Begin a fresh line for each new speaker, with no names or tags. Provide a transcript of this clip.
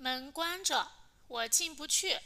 门关着我进不去。